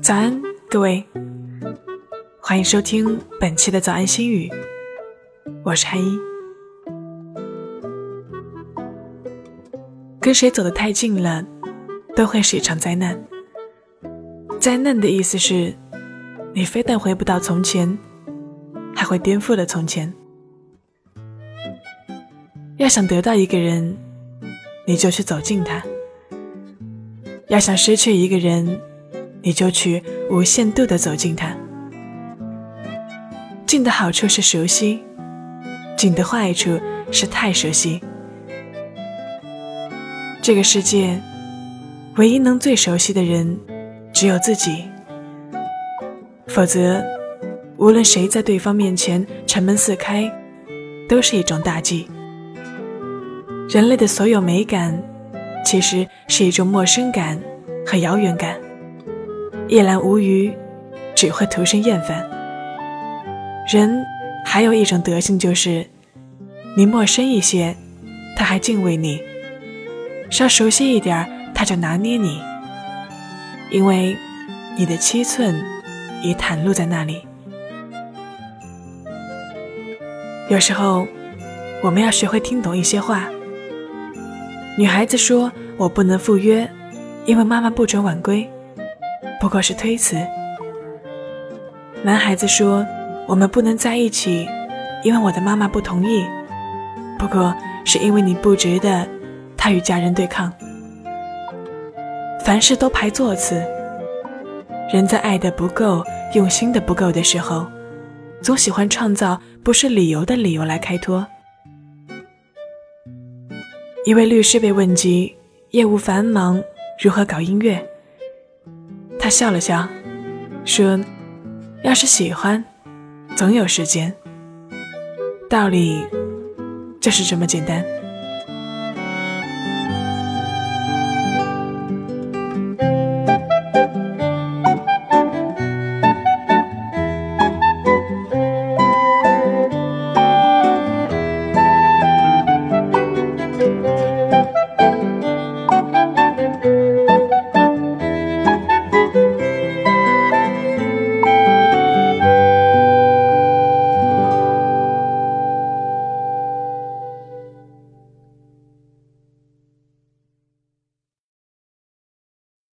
早安，各位，欢迎收听本期的早安心语，我是韩一。跟谁走得太近了，都会是一场灾难。灾难的意思是，你非但回不到从前，还会颠覆了从前。要想得到一个人，你就去走近他；要想失去一个人，你就去无限度的走近他。近的好处是熟悉，近的坏处是太熟悉。这个世界，唯一能最熟悉的人，只有自己。否则，无论谁在对方面前城门四开，都是一种大忌。人类的所有美感，其实是一种陌生感和遥远感。一览无余，只会徒生厌烦。人还有一种德性，就是你陌生一些，他还敬畏你。稍熟悉一点他就拿捏你，因为你的七寸已袒露在那里。有时候，我们要学会听懂一些话。女孩子说：“我不能赴约，因为妈妈不准晚归。”不过是推辞。男孩子说：“我们不能在一起，因为我的妈妈不同意。”不过是因为你不值得。他与家人对抗，凡事都排座次。人在爱的不够、用心的不够的时候，总喜欢创造不是理由的理由来开脱。一位律师被问及业务繁忙如何搞音乐，他笑了笑，说：“要是喜欢，总有时间。道理就是这么简单。”